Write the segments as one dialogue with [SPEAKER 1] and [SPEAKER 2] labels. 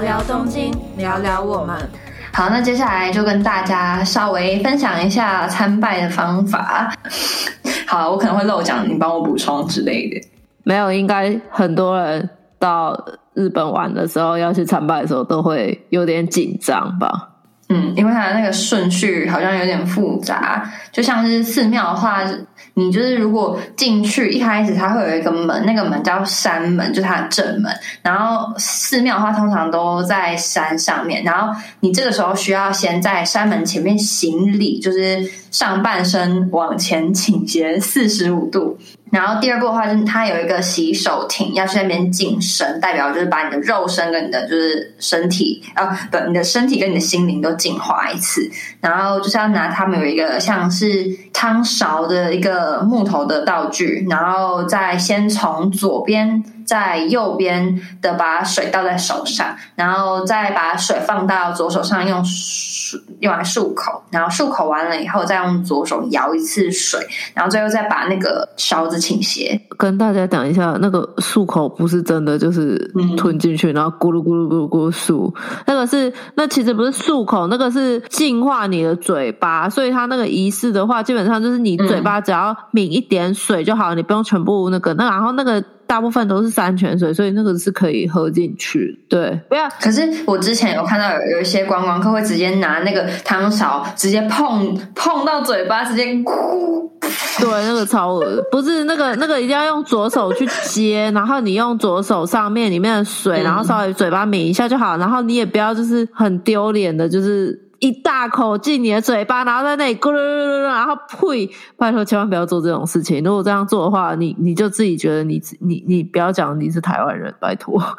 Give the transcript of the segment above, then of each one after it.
[SPEAKER 1] 聊聊东京，聊聊我们。
[SPEAKER 2] 好，那接下来就跟大家稍微分享一下参拜的方法。好，我可能会漏讲，你帮我补充之类的。
[SPEAKER 3] 没有，应该很多人到日本玩的时候要去参拜的时候都会有点紧张吧。
[SPEAKER 2] 嗯，因为它的那个顺序好像有点复杂，就像是寺庙的话，你就是如果进去一开始它会有一个门，那个门叫山门，就是它的正门。然后寺庙的话通常都在山上面，然后你这个时候需要先在山门前面行礼，就是上半身往前倾斜四十五度。然后第二步的话，就是它有一个洗手亭，要去那边净身，代表就是把你的肉身跟你的就是身体啊，不，你的身体跟你的心灵都净化一次。然后就是要拿他们有一个像是汤勺的一个木头的道具，然后再先从左边。在右边的把水倒在手上，然后再把水放到左手上，用用来漱口，然后漱口完了以后，再用左手摇一次水，然后最后再把那个勺子倾斜。
[SPEAKER 3] 跟大家讲一下，那个漱口不是真的就是吞进去，然后咕噜咕噜咕噜咕噜漱，那个是那其实不是漱口，那个是净化你的嘴巴。所以它那个仪式的话，基本上就是你嘴巴只要抿一点水就好，你不用全部那个那然后那个。大部分都是山泉水，所以那个是可以喝进去。对，不要。
[SPEAKER 2] 可是我之前有看到有有一些观光客会直接拿那个汤勺直接碰碰到嘴巴，直接哭。
[SPEAKER 3] 对，那个超恶不是那个 那个一定要用左手去接，然后你用左手上面里面的水，然后稍微嘴巴抿一下就好。然后你也不要就是很丢脸的，就是。一大口进你的嘴巴，然后在那里咕噜噜噜噜，然后呸！拜托，千万不要做这种事情。如果这样做的话，你你就自己觉得你你你不要讲你是台湾人，拜托。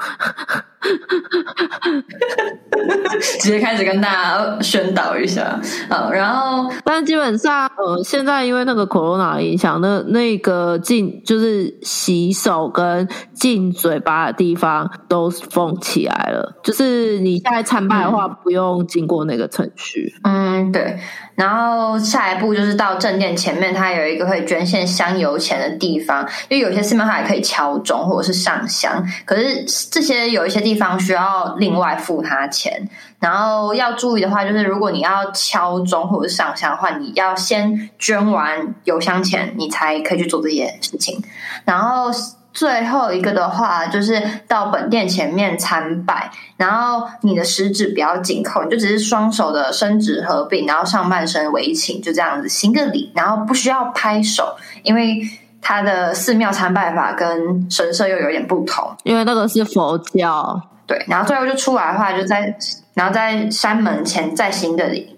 [SPEAKER 2] 直接开始跟大家宣导一下，好，然后，
[SPEAKER 3] 但基本上，呃，现在因为那个 corona 影响，那那个进就是洗手跟进嘴巴的地方都封起来了，就是你现在参拜的话，不用经过那个程序。
[SPEAKER 2] 嗯，对。然后下一步就是到正殿前面，它有一个可以捐献香油钱的地方，因为有些寺庙它还可以敲钟或者是上香，可是这些有一些地方需要另外付他钱。然后要注意的话，就是如果你要敲钟或者是上香的话，你要先捐完油香钱，你才可以去做这些事情。然后。最后一个的话，就是到本殿前面参拜，然后你的食指不要紧扣，你就只是双手的伸指合并，然后上半身围请，就这样子行个礼，然后不需要拍手，因为他的寺庙参拜法跟神社又有点不同，
[SPEAKER 3] 因为那个是佛教。
[SPEAKER 2] 对，然后最后就出来的话，就在然后在山门前再行个礼。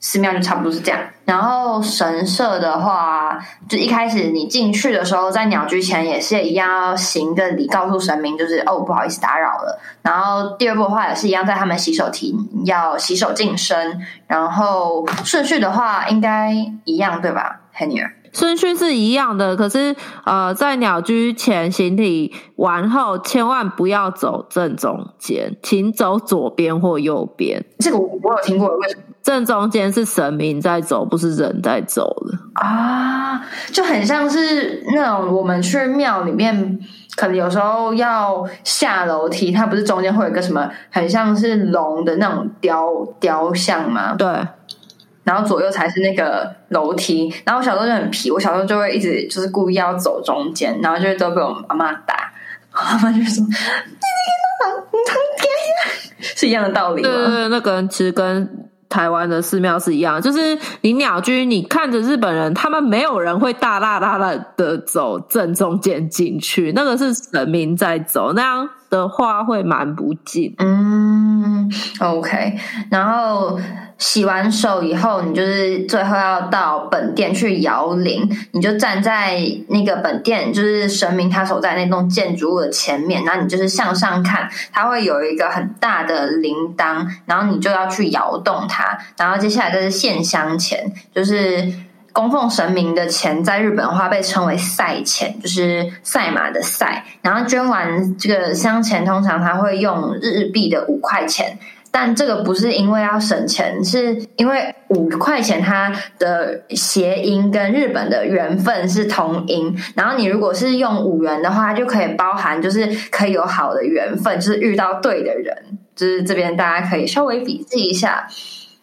[SPEAKER 2] 寺庙就差不多是这样，然后神社的话，就一开始你进去的时候，在鸟居前也是一样要行个礼，告诉神明就是哦不好意思打扰了。然后第二步的话也是一样，在他们洗手亭要洗手净身，然后顺序的话应该一样对吧，黑女儿？
[SPEAKER 3] 顺序是一样的，可是呃，在鸟居前行礼完后，千万不要走正中间，请走左边或右边。
[SPEAKER 2] 这个我我有听过，为什么？
[SPEAKER 3] 正中间是神明在走，不是人在走的
[SPEAKER 2] 啊，就很像是那种我们去庙里面，可能有时候要下楼梯，它不是中间会有一个什么，很像是龙的那种雕雕像吗？
[SPEAKER 3] 对。
[SPEAKER 2] 然后左右才是那个楼梯，然后我小时候就很皮，我小时候就会一直就是故意要走中间，然后就会都被我妈妈打，妈妈就说：“你你干嘛？你他爹是一样的道理吗？”
[SPEAKER 3] 对对对，那个其实跟台湾的寺庙是一样，就是你鸟居，你看着日本人，他们没有人会大大大大的走正中间进去，那个是神明在走，那样的话会蛮不近。
[SPEAKER 2] 嗯，OK，然后。洗完手以后，你就是最后要到本殿去摇铃，你就站在那个本殿，就是神明他所在那栋建筑物的前面，然后你就是向上看，它会有一个很大的铃铛，然后你就要去摇动它，然后接下来就是献香钱，就是供奉神明的钱，在日本的话被称为赛钱，就是赛马的赛，然后捐完这个香钱，通常他会用日币的五块钱。但这个不是因为要省钱，是因为五块钱它的谐音跟日本的缘分是同音。然后你如果是用五元的话，就可以包含就是可以有好的缘分，就是遇到对的人。就是这边大家可以稍微笔记一下。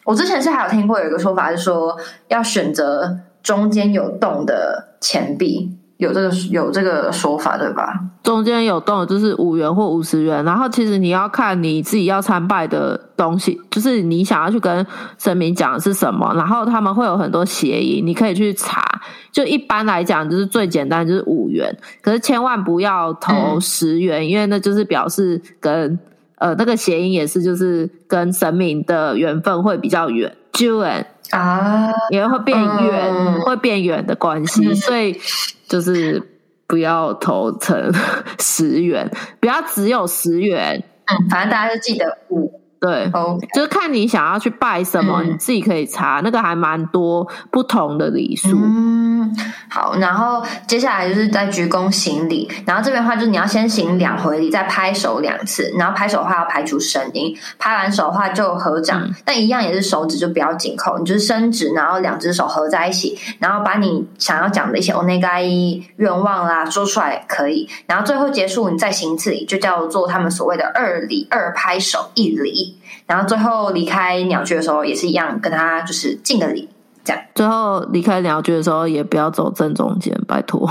[SPEAKER 2] 我之前是还有听过有一个说法是说，要选择中间有洞的钱币，有这个有这个说法对吧？
[SPEAKER 3] 中间有洞就是五元或五十元，然后其实你要看你自己要参拜的东西，就是你想要去跟神明讲的是什么，然后他们会有很多谐音，你可以去查。就一般来讲，就是最简单就是五元，可是千万不要投十元，因为那就是表示跟。呃，那个谐音也是，就是跟神明的缘分会比较远，远
[SPEAKER 2] 啊，
[SPEAKER 3] 也会变远，会变远的关系，所以就是不要投成 十元，不要只有十元，
[SPEAKER 2] 嗯，反正大家就记得五。
[SPEAKER 3] 对，就是看你想要去拜什么，你自己可以查，那个还蛮多不同的礼数。
[SPEAKER 2] 嗯，好，然后接下来就是在鞠躬行礼，然后这边的话就是你要先行两回礼，再拍手两次，然后拍手的话要拍出声音，拍完手的话就合掌，但一样也是手指就不要紧扣，你就是伸直，然后两只手合在一起，然后把你想要讲的一些 onega 愿望啦说出来可以，然后最后结束你再行一次礼，就叫做他们所谓的二礼，二拍手一礼。然后最后离开鸟居的时候也是一样，跟他就是敬个礼，这样。
[SPEAKER 3] 最后离开鸟居的时候也不要走正中间，拜托。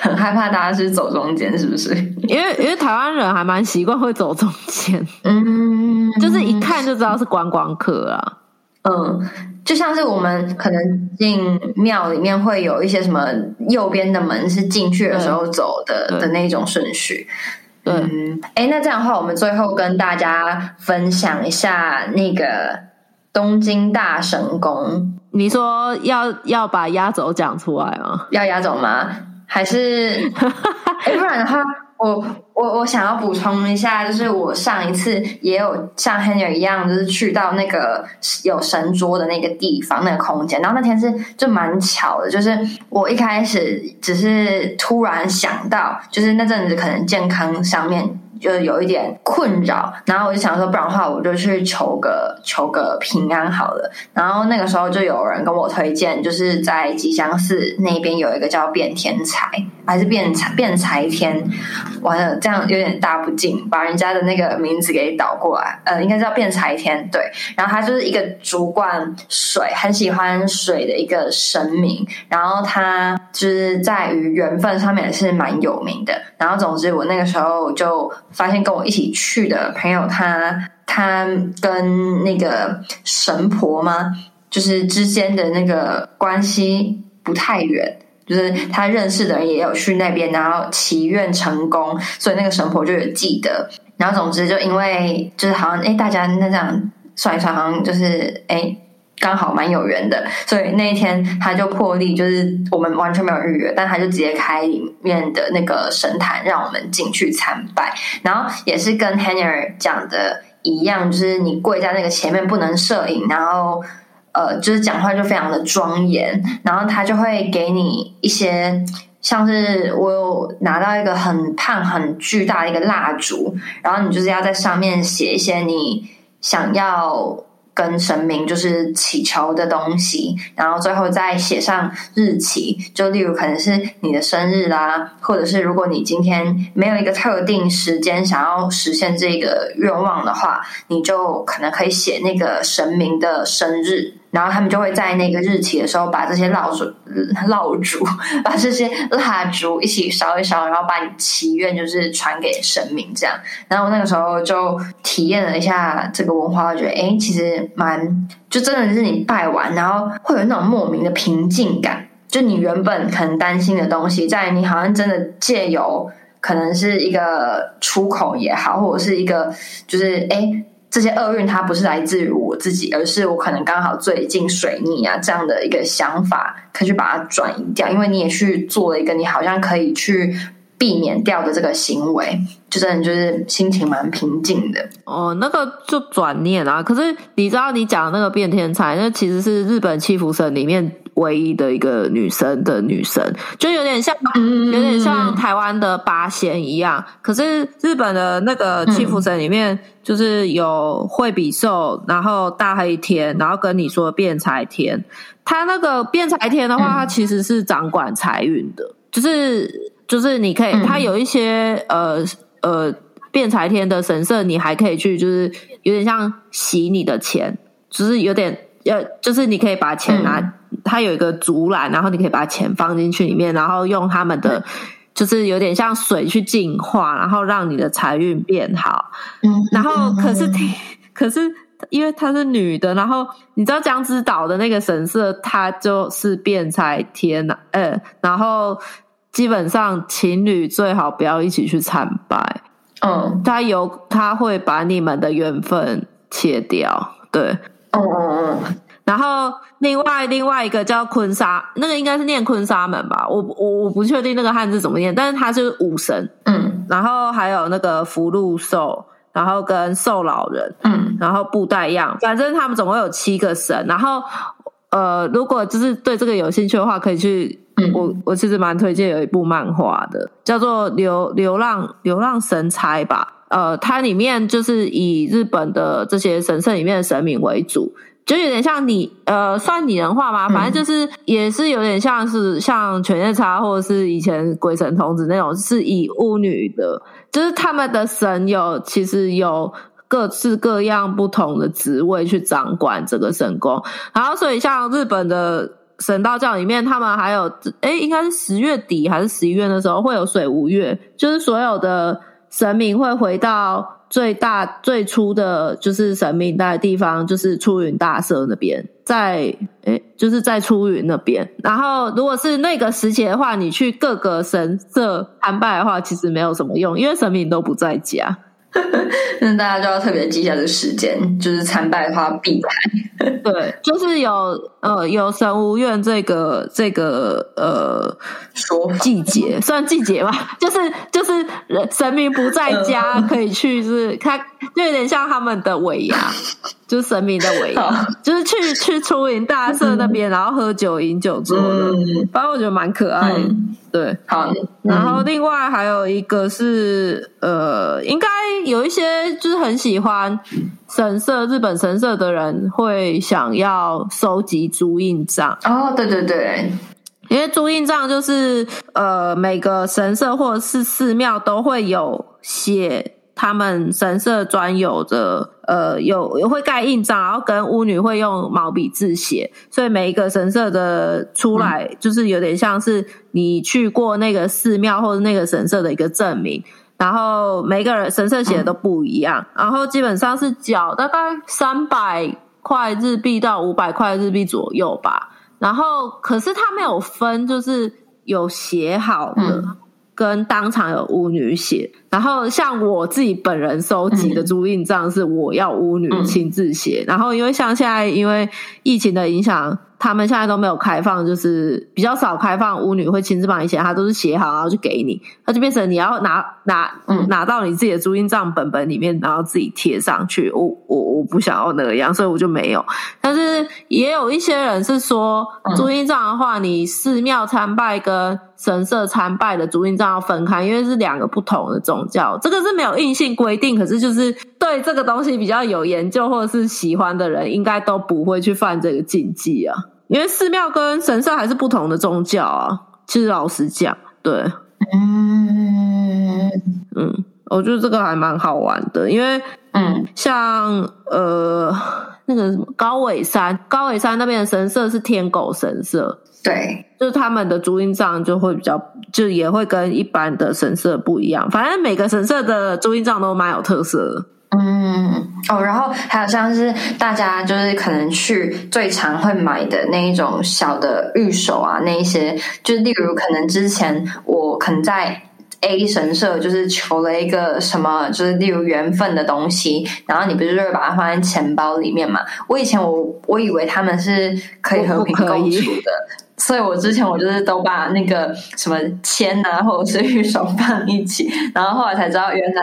[SPEAKER 2] 很害怕大家是走中间，是不是？
[SPEAKER 3] 因为因为台湾人还蛮习惯会走中间，
[SPEAKER 2] 嗯，
[SPEAKER 3] 就是一看就知道是观光客啊。
[SPEAKER 2] 嗯，就像是我们可能进庙里面会有一些什么右边的门是进去的时候走的的那种顺序。嗯，哎，那这样的话，我们最后跟大家分享一下那个东京大神宫。
[SPEAKER 3] 你说要要把压轴讲出来吗？
[SPEAKER 2] 要压轴吗？还是？哎，不然的话。我我我想要补充一下，就是我上一次也有像 Henry 一样，就是去到那个有神桌的那个地方，那个空间。然后那天是就蛮巧的，就是我一开始只是突然想到，就是那阵子可能健康上面。就有一点困扰，然后我就想说，不然的话，我就去求个求个平安好了。然后那个时候就有人跟我推荐，就是在吉祥寺那边有一个叫变天才，还是变财变财天，完了这样有点大不敬，把人家的那个名字给倒过来。呃，应该叫变财天对。然后他就是一个主管水，很喜欢水的一个神明。然后他就是在于缘分上面是蛮有名的。然后总之，我那个时候就。发现跟我一起去的朋友，他他跟那个神婆吗？就是之间的那个关系不太远，就是他认识的人也有去那边，然后祈愿成功，所以那个神婆就有记得。然后总之就因为就是好像哎，大家那这样算一算，好像就是哎。刚好蛮有缘的，所以那一天他就破例，就是我们完全没有预约，但他就直接开里面的那个神坛，让我们进去参拜。然后也是跟 Hanner 讲的一样，就是你跪在那个前面不能摄影，然后呃，就是讲话就非常的庄严。然后他就会给你一些，像是我有拿到一个很胖很巨大的一个蜡烛，然后你就是要在上面写一些你想要。跟神明就是祈求的东西，然后最后再写上日期，就例如可能是你的生日啦，或者是如果你今天没有一个特定时间想要实现这个愿望的话，你就可能可以写那个神明的生日。然后他们就会在那个日期的时候，把这些蜡烛、蜡烛，把这些蜡烛一起烧一烧，然后把你祈愿就是传给神明这样。然后那个时候就体验了一下这个文化，我觉得哎，其实蛮就真的是你拜完，然后会有那种莫名的平静感。就你原本可能担心的东西，在你好像真的借由可能是一个出口也好，或者是一个就是哎。这些厄运它不是来自于我自己，而是我可能刚好最近水逆啊这样的一个想法，可以去把它转移掉。因为你也去做了一个你好像可以去避免掉的这个行为，就真的就是心情蛮平静的。
[SPEAKER 3] 哦，那个就转念啊。可是你知道你讲的那个变天才，那其实是日本七福神里面。唯一的一个女神的女神，就有点像，有点像台湾的八仙一样。可是日本的那个七福神里面，就是有惠比寿，然后大黑天，然后跟你说变财天。他那个变财天的话，他其实是掌管财运的，就是就是你可以，他有一些呃呃。辩财天的神社，你还可以去，就是有点像洗你的钱，就是有点呃，就是你可以把钱拿，它有一个竹篮，然后你可以把钱放进去里面，然后用他们的，就是有点像水去净化，然后让你的财运变好。
[SPEAKER 2] 嗯，
[SPEAKER 3] 然后可是听，可是因为她是女的，然后你知道江之岛的那个神社，它就是变财天呐，呃，然后基本上情侣最好不要一起去参拜。
[SPEAKER 2] 嗯，
[SPEAKER 3] 他有他会把你们的缘分切掉，对。
[SPEAKER 2] 嗯嗯嗯，
[SPEAKER 3] 然后另外另外一个叫坤沙，那个应该是念坤沙门吧，我我我不确定那个汉字怎么念，但是它是武神。
[SPEAKER 2] 嗯
[SPEAKER 3] 然后还有那个福禄寿，然后跟寿老人，
[SPEAKER 2] 嗯
[SPEAKER 3] 然后布袋样，反正他们总共有七个神。然后呃，如果就是对这个有兴趣的话，可以去。
[SPEAKER 2] 嗯
[SPEAKER 3] 我我其实蛮推荐有一部漫画的，叫做《流流浪流浪神差》吧。呃，它里面就是以日本的这些神社里面的神明为主，就有点像你呃，算拟人化吗？反正就是也是有点像是像犬夜叉或者是以前鬼神童子那种，是以巫女的，就是他们的神有其实有各式各样不同的职位去掌管这个神宫，然后所以像日本的神道教里面，他们还有诶，应该是十月底还是十一月的时候会有水无月，就是所有的神明会回到最大最初的就是神明在的地方，就是出云大社那边，在诶，就是在出云那边。然后如果是那个时节的话，你去各个神社参拜的话，其实没有什么用，因为神明都不在家。
[SPEAKER 2] 那大家就要特别记一下这个时间，就是参拜的话必来。
[SPEAKER 3] 对，就是有呃有神无怨这个这个呃
[SPEAKER 2] 说
[SPEAKER 3] 季节，算季节吧，就是就是人神明不在家，可以去，就是他就有点像他们的尾牙，就是神明的尾牙，就是去去出云大社那边，然后喝酒饮酒做的，
[SPEAKER 2] 嗯。
[SPEAKER 3] 反正我觉得蛮可爱的，
[SPEAKER 2] 嗯。
[SPEAKER 3] 对。
[SPEAKER 2] 好，
[SPEAKER 3] 然后另外还有一个是呃，应该有一些就是很喜欢神社日本神社的人会想要收集朱印章，
[SPEAKER 2] 哦，对对对，
[SPEAKER 3] 因为朱印章就是呃每个神社或者是寺庙都会有写他们神社专有的呃有有会盖印章，然后跟巫女会用毛笔字写，所以每一个神社的出来就是有点像是你去过那个寺庙或者那个神社的一个证明。然后每个人神社写的都不一样，然后基本上是缴大概三百块日币到五百块日币左右吧。然后可是他没有分，就是有写好的。
[SPEAKER 2] 嗯
[SPEAKER 3] 跟当场有巫女写，然后像我自己本人收集的朱印账是我要巫女亲自写，然后因为像现在因为疫情的影响，他们现在都没有开放，就是比较少开放巫女会亲自帮你写，他都是写好然后就给你，那就变成你要拿拿
[SPEAKER 2] 嗯
[SPEAKER 3] 拿到你自己的朱印账本本里面，然后自己贴上去。我我我不想要那样，所以我就没有。但是也有一些人是说，
[SPEAKER 2] 嗯
[SPEAKER 3] 朱印账的话，你寺庙参拜跟神社参拜的朱印账要分开，因为是两个不同的宗教。这个是没有硬性规定，可是就是对这个东西比较有研究或者是喜欢的人，应该都不会去犯这个禁忌啊。因为寺庙跟神社还是不同的宗教啊。其实老实讲，对，
[SPEAKER 2] 嗯
[SPEAKER 3] 嗯，我觉得这个还蛮好玩的，因为
[SPEAKER 2] 嗯
[SPEAKER 3] 像呃那个什么高尾山，高尾山那边的神社是天狗神社，
[SPEAKER 2] 对，
[SPEAKER 3] 就是他们的朱印账就会比较，就也会跟一般的神社不一样。反正每个神社的朱印账都蛮有特色的。
[SPEAKER 2] 嗯哦，然后还有像是大家就是可能去最常会买的那一种小的玉手啊，那一些，就是例如可能之前我可能在 A 神社就是求了一个什么，就是例如缘分的东西，然后你不是就会把它放在钱包里面嘛？我以前我我以为他们是可以和平共处的。所以我之前我就是都把那个什么签啊，或者是玉手放一起，然后后来才知道原来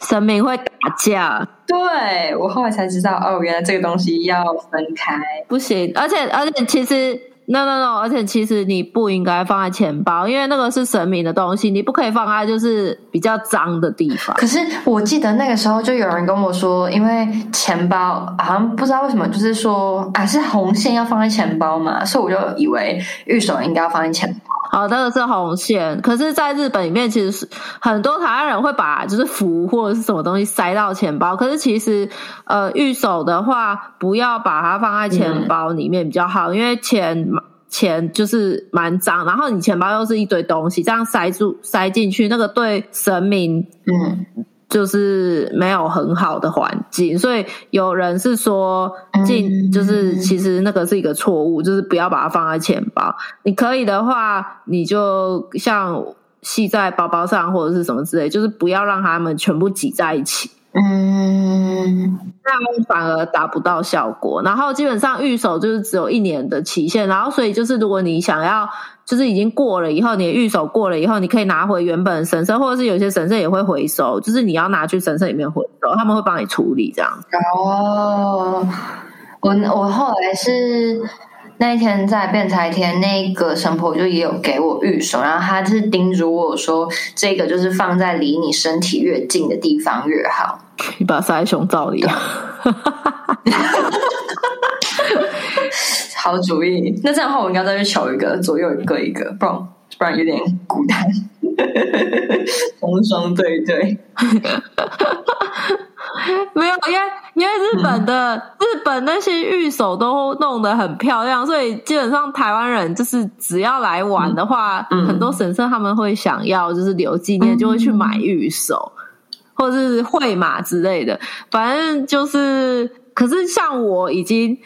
[SPEAKER 3] 神明会打架，
[SPEAKER 2] 对我后来才知道，哦，原来这个东西要分开。
[SPEAKER 3] 不行。而且而且其实 no no no，而且其实你不应该放在钱包，因为那个是神明的东西，你不可以放在就是比较脏的地方。
[SPEAKER 2] 可是我记得那个时候就有人跟我说，因为钱包好像不知道为什么，就是说啊是红线要放在钱包嘛，所以我就以为玉手应该要放在钱包。
[SPEAKER 3] 哦，那个是红线。可是，在日本里面，其实是很多台湾人会把就是符或者是什么东西塞到钱包。可是，其实呃，玉手的话，不要把它放在钱包里面比较好，因为钱钱就是蛮脏，然后你钱包又是一堆东西，这样塞住塞进去，那个对神明
[SPEAKER 2] 嗯。
[SPEAKER 3] 就是没有很好的环境，所以有人是说进，就是其实那个是一个错误，就是不要把它放在钱包。你可以的话，你就像系在包包上或者是什么之类，就是不要让他们全部挤在一起。
[SPEAKER 2] 嗯，
[SPEAKER 3] 那反而达不到效果。然后基本上预手就是只有一年的期限，然后所以就是如果你想要。就是已经过了以后，你的预手过了以后，你可以拿回原本神社，或者是有些神社也会回收，就是你要拿去神社里面回收，他们会帮你处理这样。
[SPEAKER 2] 哦，我我后来是那一天在辩才天，那个神婆就也有给我预手，然后他是叮嘱我说，这个就是放在离你身体越近的地方越好。
[SPEAKER 3] 你把它塞在胸罩里。
[SPEAKER 2] 好主意，那这样的话，我应该再去求一个，左右各一个，不然不然有点孤单。双双对对，
[SPEAKER 3] 没有，因为因为日本的日本那些玉手都弄得很漂亮，所以基本上台湾人就是只要来玩的话，很多神社他们会想要就是留纪念，就会去买玉手或者是会马之类的。反正就是，可是像我已经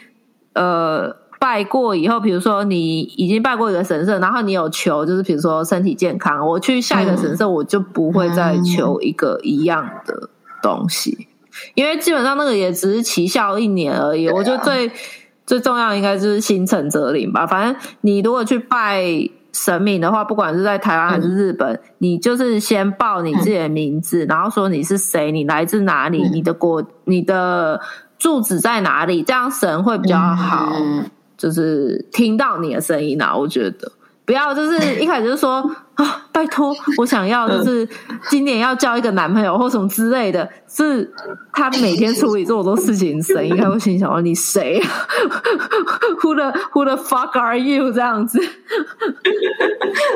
[SPEAKER 3] 呃。拜过以后，比如说你已经拜过一个神社，然后你有求，就是比如说身体健康，我去下一个神社，我就不会再求一个一样的东西，因为基本上那个也只是奇效一年而已。我觉得最最重要应该就是心诚则灵吧。反正你如果去拜神明的话，不管是在台湾还是日本，你就是先报你自己的名字，然后说你是谁，你来自哪里，你的国，你的住址在哪里，这样神会比较好。就是听到你的声音啊，我觉得不要就是一开始就说啊，拜托，我想要就是今年要交一个男朋友或什么之类的，是他每天处理这么多事情，神应该会心想说你谁？Who the Who the fuck are you？这样子。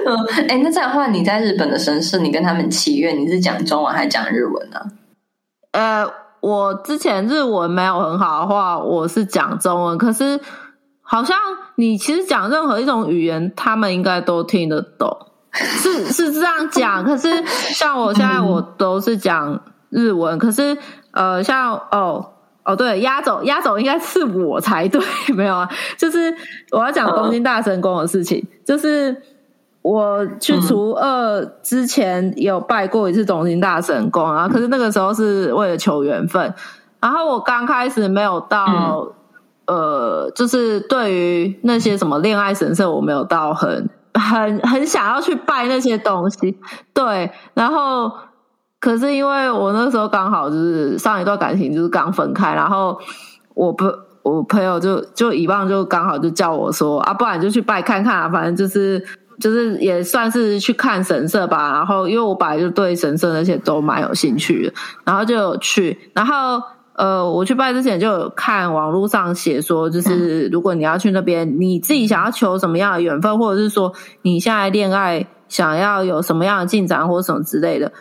[SPEAKER 2] 嗯，哎，那这样的话，你在日本的神社，你跟他们祈愿，你是讲中文还是讲日文呢？
[SPEAKER 3] 呃，我之前日文没有很好的话，我是讲中文，可是。好像你其实讲任何一种语言，他们应该都听得懂，是是这样讲。可是像我现在我都是讲日文，可是呃，像哦哦对，压轴压轴应该是我才对，没有啊，就是我要讲东京大神宫的事情，就是我去除二之前有拜过一次东京大神宫啊，可是那个时候是为了求缘分，然后我刚开始没有到。呃，就是对于那些什么恋爱神社，我没有到很很很想要去拜那些东西。对，然后可是因为我那时候刚好就是上一段感情就是刚分开，然后我不我朋友就就以往就刚好就叫我说啊，不然就去拜看看啊，反正就是就是也算是去看神社吧。然后因为我本来就对神社那些都蛮有兴趣的，然后就有去，然后。呃，我去拜之前就有看网络上写说，就是如果你要去那边，你自己想要求什么样的缘分，或者是说你现在恋爱想要有什么样的进展或什么之类的，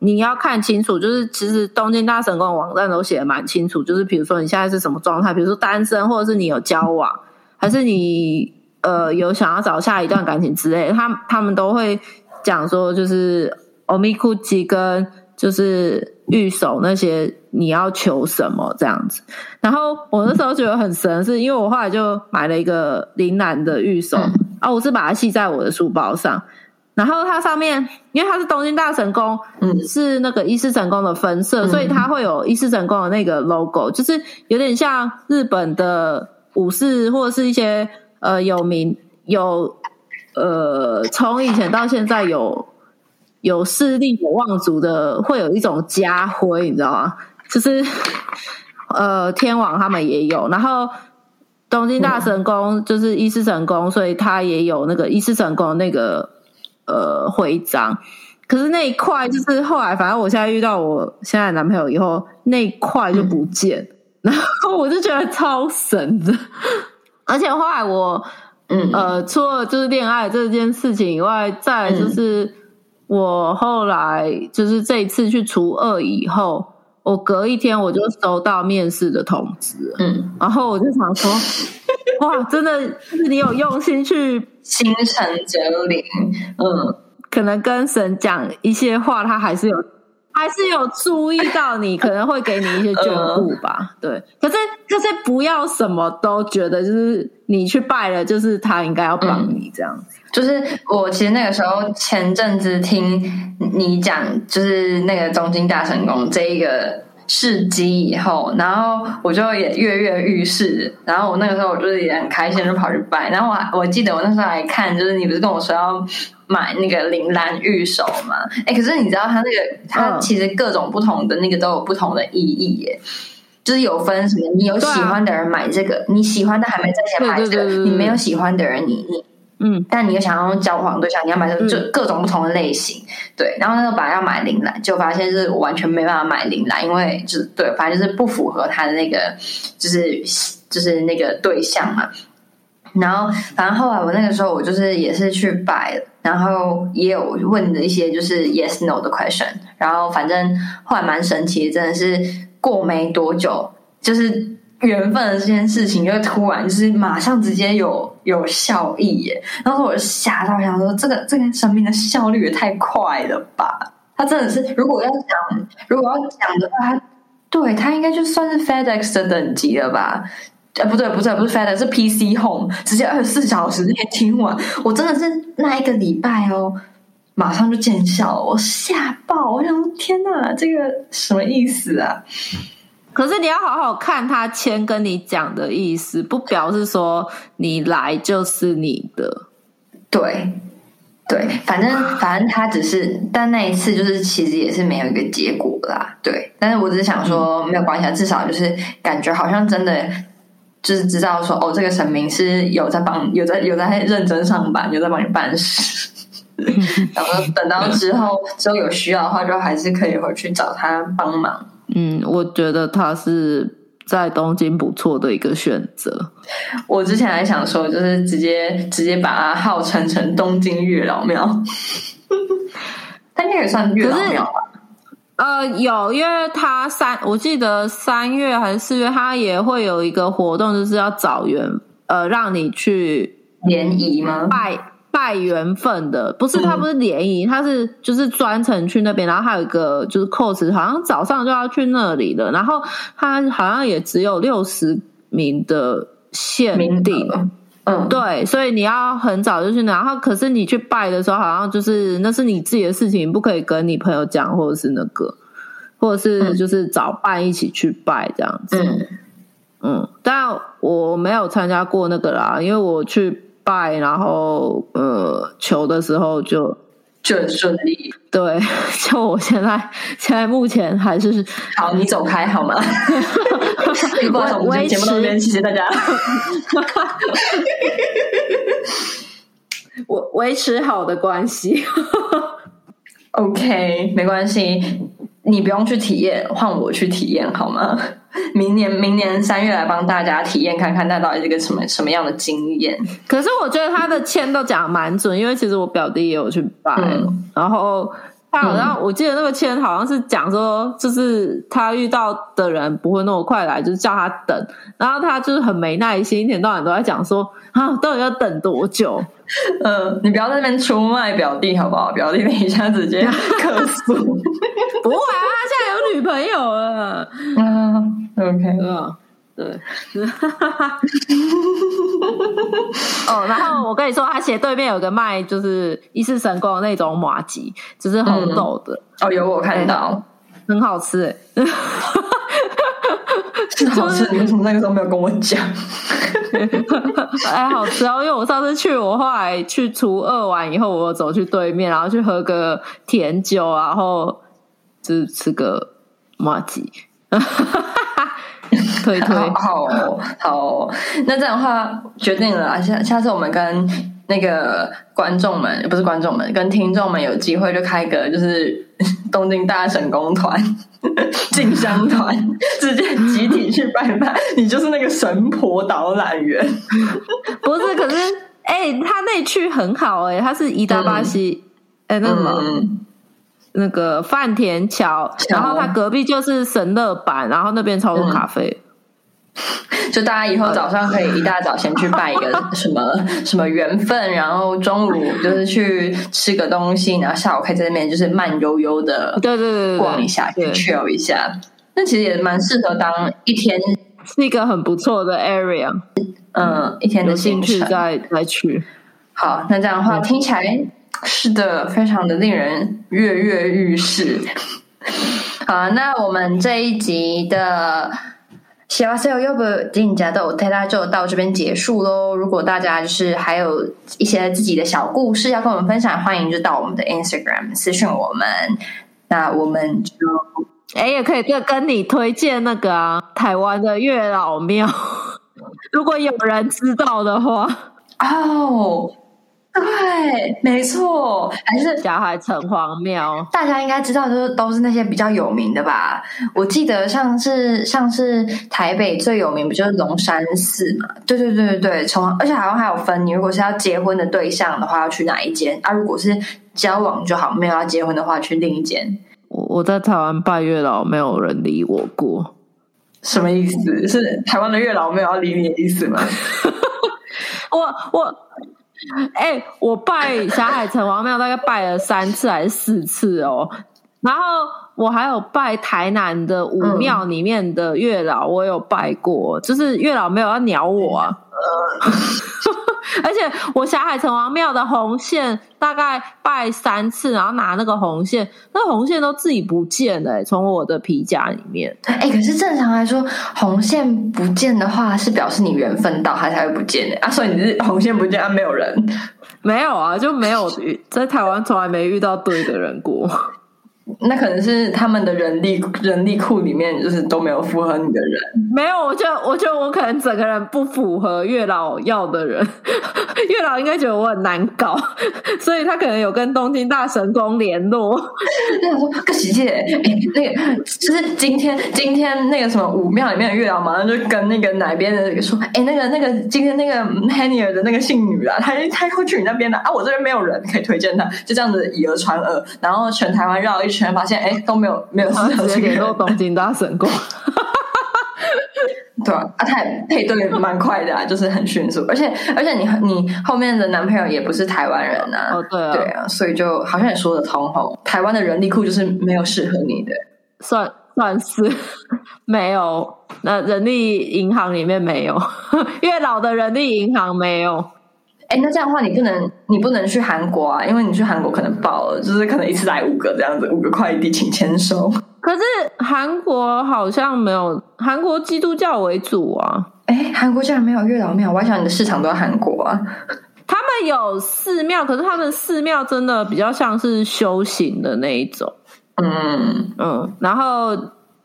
[SPEAKER 3] 你要看清楚。就是其实东京大神宫网站都写的蛮清楚，就是比如说你现在是什么状态，比如说单身，或者是你有交往，还是你呃有想要找下一段感情之类，他他们都会讲说，就是欧米库吉跟。就是玉手那些，你要求什么这样子？然后我那时候觉得很神，是因为我后来就买了一个铃兰的玉手啊，我是把它系在我的书包上。然后它上面，因为它是东京大神宫，嗯，是那个伊势神宫的分社，所以它会有伊势神宫的那个 logo，就是有点像日本的武士或者是一些呃有名有呃从以前到现在有。有势力有望族的会有一种家徽，你知道吗？就是呃，天王他们也有，然后东京大神宫就是伊势神宫，所以他也有那个伊势神宫那个呃徽章。可是那一块就是后来，反正我现在遇到我现在男朋友以后，那一块就不见，然后我就觉得超神的。而且后来我
[SPEAKER 2] 嗯
[SPEAKER 3] 呃，除了就是恋爱这件事情以外，再来就是我后来就是这一次去除二以后，我隔一天我就收到面试的通知，
[SPEAKER 2] 嗯，
[SPEAKER 3] 然后我就想说，哇，真的是你有用心去，
[SPEAKER 2] 心诚则灵，嗯，
[SPEAKER 3] 可能跟神讲一些话，他还是有。还是有注意到你，可能会给你一些眷顾吧。对，可是可是不要什么都觉得就是你去拜了，就是他应该要帮你这样子。
[SPEAKER 2] 就是我其实那个时候前阵子听你讲，就是那个东京大成功这一个事迹以后，然后我就也跃跃欲试。然后我那个时候我就是也很开心，就跑去拜。然后我还 我记得我那时候还看，就是你不是跟我说要。买那个铃兰玉手嘛？哎，可是你知道它那个，它其实各种不同的那个都有不同的意义耶。就是有分什么，你有喜欢的人买这个，你喜欢的还没在前买这个，你没有喜欢的人，你你嗯，但你又想要交往对象，你要买这个，就各种不同的类型。对，然后那时候本来要买铃兰，就发现是完全没办法买铃兰，因为就是对，反正就是不符合他的那个，就是就是那个对象嘛。然后，反正后来我那个时候，我就是也是去拜了，然后也有问的一些就是 yes no 的 question，然后反正后来蛮神奇的，真的是过没多久，就是缘分的这件事情，就突然就是马上直接有有效益耶，然后我就吓到，想说这个这个生命的效率也太快了吧？他真的是，如果要讲，如果要讲的话，他对他应该就算是 FedEx 的等级了吧？呃，不对，不是，不是 FedEx，是 PC Home，直接二十四小时内听完。我真的是那一个礼拜哦，马上就见效，我吓爆！我想说，天哪，这个什么意思啊？
[SPEAKER 3] 可是你要好好看他签跟你讲的意思，不表示说你来就是你的。
[SPEAKER 2] 对，对，反正反正他只是，但那一次就是其实也是没有一个结果啦。对，但是我只是想说，没有关系，啊，至少就是感觉好像真的。就是知道说哦，这个神明是有在帮，有在有在认真上班，有在帮你办事。然后等到之后之后有需要的话，就还是可以回去找他帮忙。
[SPEAKER 3] 嗯，我觉得它是在东京不错的一个选择。
[SPEAKER 2] 我之前还想说，就是直接直接把它号称成东京月老庙，他应该也算月老庙吧。
[SPEAKER 3] 呃，有，因为他三，我记得三月还是四月，他也会有一个活动，就是要找缘，呃，让你去
[SPEAKER 2] 联谊吗？
[SPEAKER 3] 拜拜缘分的，不是，他不是联谊，他是就是专程去那边，然后还有一个就是 cos，好像早上就要去那里的，然后他好像也只有六十名的限定。
[SPEAKER 2] 嗯，
[SPEAKER 3] 对，所以你要很早就去，然后可是你去拜的时候，好像就是那是你自己的事情，不可以跟你朋友讲，或者是那个，或者是就是找伴一起去拜这样子。
[SPEAKER 2] 嗯。
[SPEAKER 3] 嗯，但我没有参加过那个啦，因为我去拜，然后呃求的时候就。
[SPEAKER 2] 就很顺利，
[SPEAKER 3] 对，就我现在现在目前还是
[SPEAKER 2] 好，你走开好吗？我维持节目边，谢谢大家。
[SPEAKER 3] 我维持好的关系
[SPEAKER 2] ，OK，没关系，你不用去体验，换我去体验好吗？明年明年三月来帮大家体验看看，那到底是个什么什么样的经验？
[SPEAKER 3] 可是我觉得他的签都讲蛮准，因为其实我表弟也有去拜，然后他好像我记得那个签好像是讲说，就是他遇到的人不会那么快来，就是叫他等，然后他就是很没耐心，一天到晚都在讲说啊，到底要等多久？
[SPEAKER 2] 嗯，你不要在那边出卖表弟好不好？表弟等一下直接 克诉，
[SPEAKER 3] 不会啊，他现在有女朋友了。
[SPEAKER 2] 嗯，OK，
[SPEAKER 3] 嗯，对，哦，然后我跟你说，他斜对面有个卖就是一世神功的那种马吉，就是红豆的。
[SPEAKER 2] 哦，有我看到，
[SPEAKER 3] 很好吃哎。
[SPEAKER 2] 是好吃，你为什么那个时候没有跟我讲？
[SPEAKER 3] 哎，好吃哦！因为我上次去，我后来去除二完以后，我走去对面，然后去喝个甜酒，然后就是吃个麻吉。推推，
[SPEAKER 2] 好好，那这样的话决定了，下下次我们跟那个观众们，不是观众们，跟听众们有机会就开个就是 东京大神工团。进香团直接集体去拜拜，你就是那个神婆导览员。
[SPEAKER 3] 不是，可是哎、他那区很好哎、他是伊达巴西，哎、那什么、
[SPEAKER 2] 嗯，
[SPEAKER 3] 那个饭田桥，然后它隔壁就是神乐坂，然后那边超多咖啡。
[SPEAKER 2] 就大家以后早上可以一大早先去拜一个 什么什么缘分，然后中午就是去吃个东西，然后下午可以在那边就是慢悠悠的
[SPEAKER 3] 对对
[SPEAKER 2] 逛一下，
[SPEAKER 3] 对
[SPEAKER 2] ，chill 一下。那其实也蛮适合当一天，
[SPEAKER 3] 是一个很不错的 area，
[SPEAKER 2] 嗯，一天的
[SPEAKER 3] 有兴趣。再再去。
[SPEAKER 2] 好，那这样的话听起来是的，非常的令人跃跃欲试。好啊，那我们这一集的。喜欢 C 又不进家的，大家就到这边结束喽。如果大家就是还有一些自己的小故事要跟我们分享，欢迎就到我们的 Instagram 私讯我们。那我们就
[SPEAKER 3] 哎，也可以跟跟你推荐那个啊，台湾的月老庙，如果有人知道的话，
[SPEAKER 2] 哦，对，没错，还是
[SPEAKER 3] 小海城隍庙。
[SPEAKER 2] 大家应该知道，就是都是那些比较有名的吧？我记得像是像是台北最有名，不就是龙山寺嘛？对对对对对，从而且好像还有分，你如果是要结婚的对象的话，要去哪一间啊？如果是交往就好，没有要结婚的话，去另一间。
[SPEAKER 3] 我我在台湾拜月老，没有人理我过。
[SPEAKER 2] 什么意思？是台湾的月老没有要理你的意思吗？
[SPEAKER 3] 我 我，哎、我拜小海城隍庙大概拜了三次还是四次哦，然后我还有拜台南的武庙里面的月老，我有拜过，就是月老没有要鸟我啊。而且我霞海城隍庙的红线大概拜三次，然后拿那个红线，那红线都自己不见了、欸从我的皮夹里面。
[SPEAKER 2] 哎、可是正常来说，红线不见的话，是表示你缘分到，它才会不见的啊。所以你是红线不见，啊，没有人。
[SPEAKER 3] 没有啊，就没有遇在台湾从来没遇到对的人过。
[SPEAKER 2] 那可能是他们的人力人力库里面就是都没有符合你的人。
[SPEAKER 3] 没有，我觉得，我觉得我可能整个人不符合月老要的人，月老应该觉得我很难搞，所以他可能有跟东京大神宫联络。
[SPEAKER 2] 那我说个喜姐，哎、那个就是今天今天那个什么武庙里面的月老，马上就跟那个哪边的那个说，哎、那个那个今天那个 Henny 的那个姓女啊，她她会去你那边的啊，我这边没有人可以推荐她，就这样子以讹传讹，然后全台湾绕一圈，发现哎、都没有没有适
[SPEAKER 3] 然后
[SPEAKER 2] 合这个人
[SPEAKER 3] 直接联络，东京大神宫。
[SPEAKER 2] 对啊，啊，他也配对蛮快的啊，就是很迅速，而且而且你你后面的男朋友也不是台湾人啊，
[SPEAKER 3] 哦，对啊，
[SPEAKER 2] 对啊，所以就好像也说得通吼。台湾的人力库就是没有适合你的。
[SPEAKER 3] 算算是没有。那人力银行里面没有，月老的人力银行没有。
[SPEAKER 2] 哎，那这样的话，你不能你不能去韩国啊，因为你去韩国可能爆了，就是可能一次来五个这样子，五个快递请签收。
[SPEAKER 3] 可是韩国好像没有，韩国基督教为主啊。
[SPEAKER 2] 哎，韩国竟然没有月老庙，我还想你的市场都在韩国啊。
[SPEAKER 3] 他们有寺庙，可是他们寺庙真的比较像是修行的那一种。
[SPEAKER 2] 嗯，
[SPEAKER 3] 嗯，然后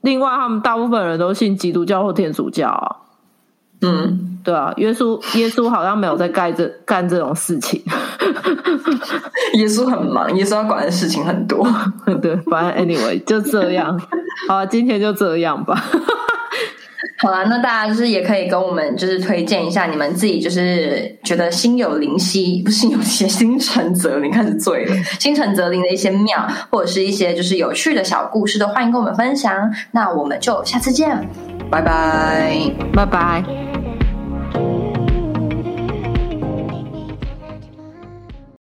[SPEAKER 3] 另外他们大部分人都信基督教或天主教啊。
[SPEAKER 2] 嗯，
[SPEAKER 3] 对啊，耶稣耶稣好像没有在干这干这种事情。
[SPEAKER 2] 耶稣很忙，耶稣要管的事情很多。
[SPEAKER 3] 对，反正 anyway 就这样。好、啊，今天就这样吧。
[SPEAKER 2] 好啦，那大家就是也可以跟我们就是推荐一下你们自己就是觉得心有灵犀，不是心有灵犀，心诚则灵，开始醉了，心诚则灵的一些庙，或者是一些就是有趣的小故事，都欢迎跟我们分享。那我们就下次见，拜拜。
[SPEAKER 3] 拜拜。